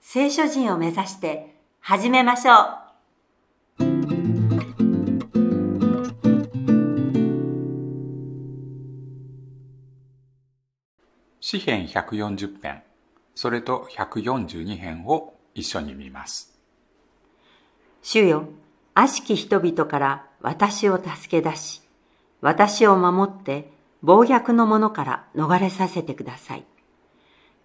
聖書人を目指して始めましょう。詩編140編それと142編を一緒に見ます主よ、悪しき人々から私を助け出し、私を守って暴虐の者から逃れさせてください。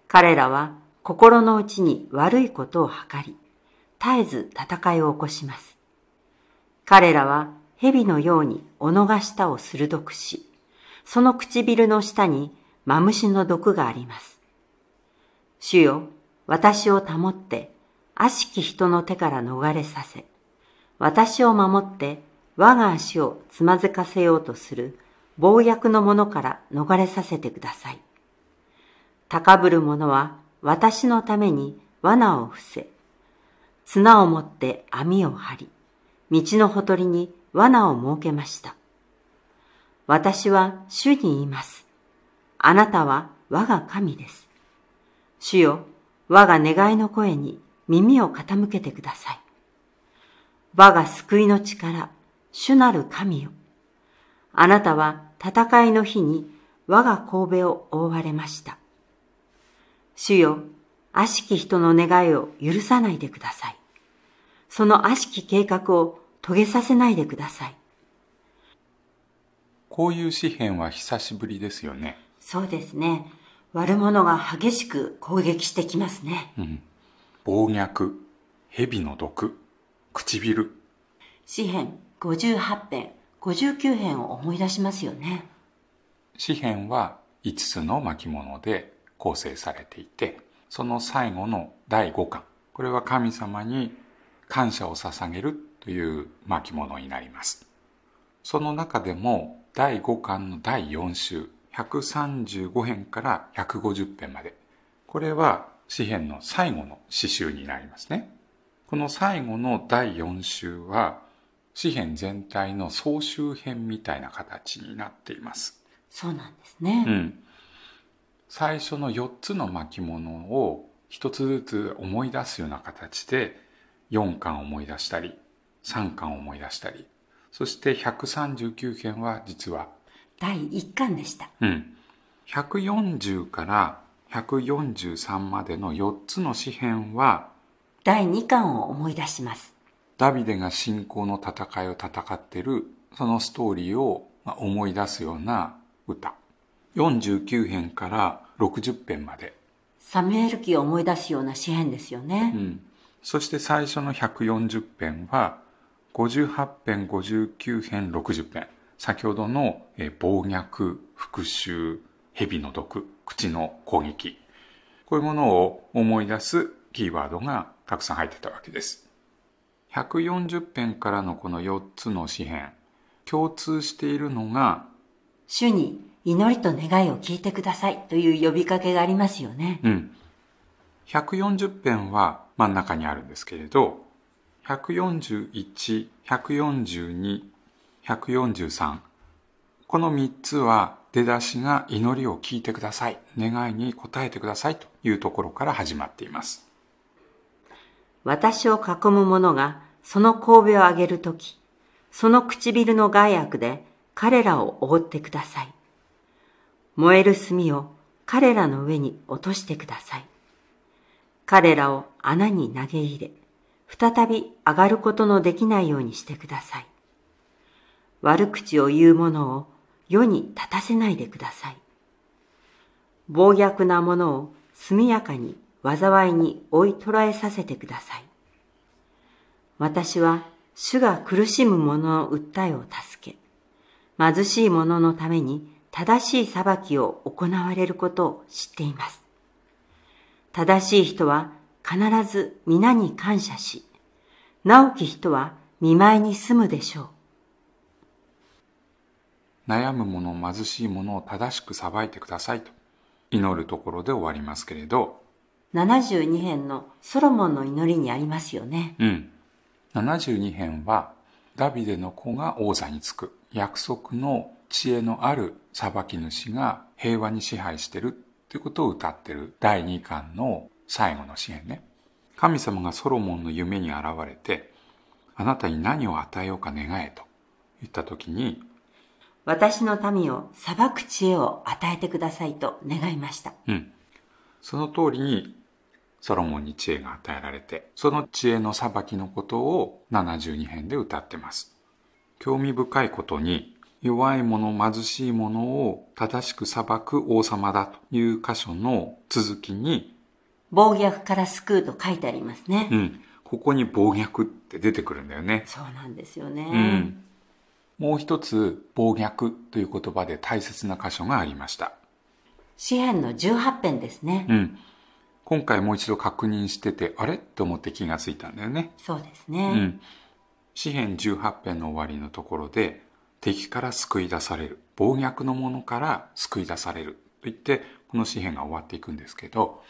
彼らは心の内に悪いことを図り、絶えず戦いを起こします。彼らは蛇のように斧が下を鋭くし、その唇の下にマムシの毒があります。主よ、私を保って、悪しき人の手から逃れさせ、私を守って我が足をつまずかせようとする暴虐の者から逃れさせてください。高ぶる者は私のために罠を伏せ、綱を持って網を張り、道のほとりに罠を設けました。私は主に言います。あなたは我が神です。主よ、我が願いの声に耳を傾けてください。我が救いの力、主なる神よ。あなたは戦いの日に我が神戸を覆われました。主よ、悪しき人の願いを許さないでください。その悪しき計画を遂げさせないでください。こういう詩編は久しぶりですよねそうですね。悪者が激しく攻撃してきますね。暴虐蛇の毒唇詩編58編、59編を思い出しますよね。詩編は5つの巻物で構成されていてその最後の第5巻これは神様に感謝を捧げるという巻物になります。その中でも第5巻の第4週135編から150編までこれは詩編の最後の詩集になりますね。この最後の第4週は詩編全体の総集編みたいな形になっています。そうなんですね。うん、最初の4つの巻物を一つずつ思い出すような形で4巻を思い出したり3巻を思い出したりそして139編は実は、第1巻でした。うん、140から143までの4つの詩編は第2巻を思い出します。ダビデが信仰の戦いを戦っているそのストーリーをまあ思い出すような歌49編から60編まで。サムエル記を思い出すような詩篇ですよね。うん、そして最初の140編は58編59編60編。先ほどのえー暴虐復讐蛇の毒口の攻撃。こういうものを思い出すキーワードがたくさん入ってたわけです。140編からのこの4つの詩編共通しているのが主に祈りと願いを聞いてくださいという呼びかけがありますよね。うん。140編は真ん中にあるんですけれど、141、142、143。この3つは出だしが祈りを聞いてください。願いに応えてくださいというところから始まっています。私を囲む者がその神戸を上げるとき、その唇の害悪で彼らを覆ってください。燃える炭を彼らの上に落としてください。彼らを穴に投げ入れ、再び上がることのできないようにしてください。悪口を言う者を世に立たせないでください。暴虐なものを速やかに災いに追い捕らえさせてください。私は主が苦しむ者の訴えを助け、貧しい者のために正しい裁きを行われることを知っています。正しい人は必ず皆に感謝し、直き人は見舞いに住むでしょう。悩む者、貧しい者を正しく裁いてくださいと祈るところで終わりますけれど、72編のソロモンの祈りにありますよね。うん。72編はダビデの子が王座につく約束の知恵のある裁き主が平和に支配してるっていうことを歌ってる第2巻の最後の詩篇ね。神様がソロモンの夢に現れて、あなたに何を与えようか願えと言った時に、私の民を裁く知恵を与えてくださいと願いました。うん。その通りにソロモンに知恵が与えられて、その知恵の裁きのことを72編で歌ってます。興味深いことに、弱い者、貧しい者を正しく裁く王様だという箇所の続きに、暴虐から救うと書いてありますね。うん。ここに暴虐って出てくるんだよね。そうなんですよね。うん。もう一つ、暴虐という言葉で大切な箇所がありました。詩篇の18編ですね。うん。今回もう一度確認してて、あれ？と思って気がついたんだよね。そうですね。うん。詩篇18編の終わりのところで、敵から救い出される暴虐のものから救い出されると言ってこの詩篇が終わっていくんですけど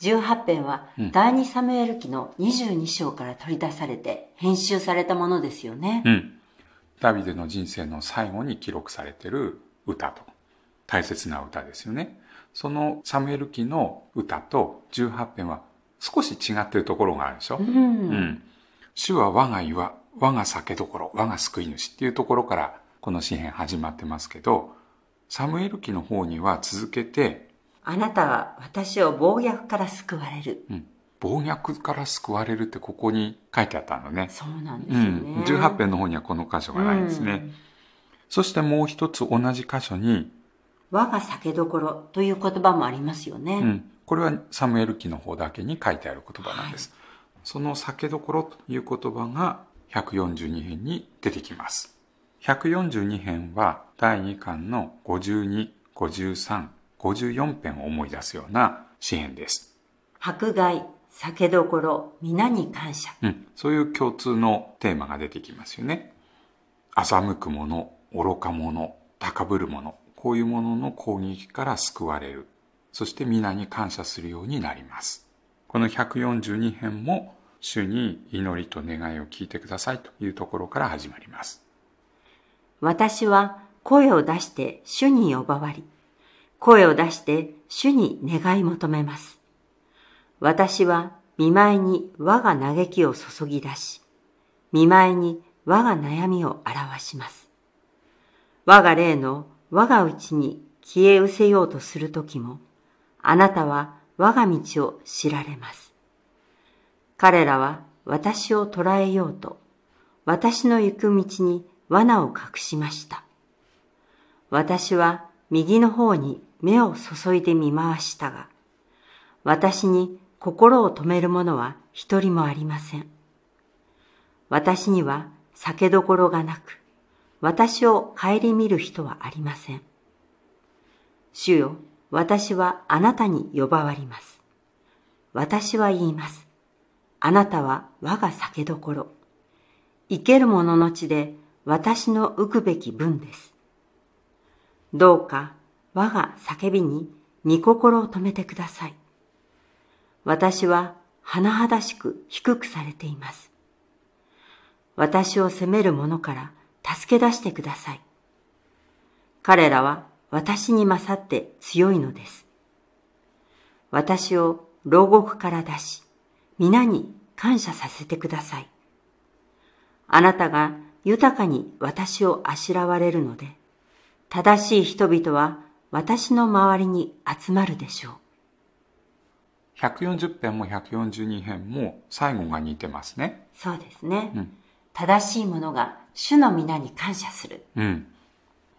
18編は第二サムエル記の22章から取り出されて編集されたものですよね。うん。ダビデの人生の最後に記録されてる歌と大切な歌ですよね。そのサムエル記の歌と18編は少し違ってるところがあるでしょ。うん、うん。主は我が岩、我が酒どころ、我が救い主っていうところからこの詩篇始まってますけど、サムエル記の方には続けて、あなたは私を暴虐から救われる。うん。暴虐から救われるってここに書いてあったのね。そうなんですね。うん。18編の方にはこの箇所がないんですね。うん、そしてもう一つ同じ箇所に、我が酒どころという言葉もありますよね。うん。これはサムエル記の方だけに書いてある言葉なんです。はい、その酒どころという言葉が142編に出てきます。142編は第2巻の52、53、54編を思い出すような詩編です。迫害、酒どころ、皆に感謝。うん。そういう共通のテーマが出てきますよね。欺く者、愚か者、高ぶる者、こういうものの攻撃から救われる。そして皆に感謝するようになります。この142編も主に祈りと願いを聞いてくださいというところから始まります。私は声を出して主に呼ばわり、声を出して主に願い求めます。私は見舞いに我が嘆きを注ぎ出し、見舞いに我が悩みを表します。我が霊の我が内に消え失せようとするときも、あなたは我が道を知られます。彼らは私を捕らえようと、私の行く道に罠を隠しました。私は右の方に目を注いでみ回したが、私に心を止める者は一人もありません。私には酒どころがなく、私を顧みる人はありません。主よ、私はあなたに呼ばわります。私は言います。あなたは我が酒どころ。生ける者の地で私の浮くべき分です。どうか我が叫びに御心を止めてください。私は甚だしく低くされています。私を責める者から助け出してください。彼らは私に勝って強いのです。私を牢獄から出し、皆に感謝させてください。あなたが豊かに私をあしらわれるので、正しい人々は私の周りに集まるでしょう。140編も142編も最後が似てますね。そうですね。うん、正しいものが主の皆に感謝する。うん。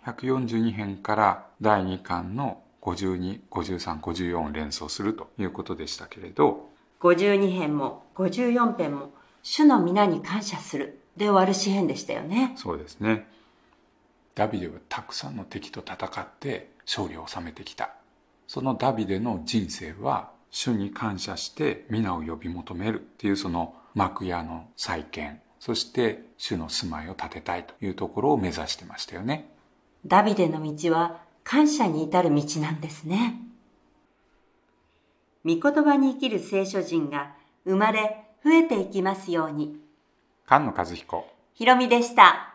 142編から第2巻の52、53、54を連想するということでしたけれど、52編も54編も「主の皆に感謝する」で終わる詩編でしたよね。そうですね。ダビデはたくさんの敵と戦って勝利を収めてきた。そのダビデの人生は主に感謝して皆を呼び求める。っていうその幕屋の再建。そして主の住まいを建てたいというところを目指してましたよね。ダビデの道は感謝に至る道なんですね。御言葉に生きる聖書人が生まれ増えていきますように。菅野和彦。ひろみでした。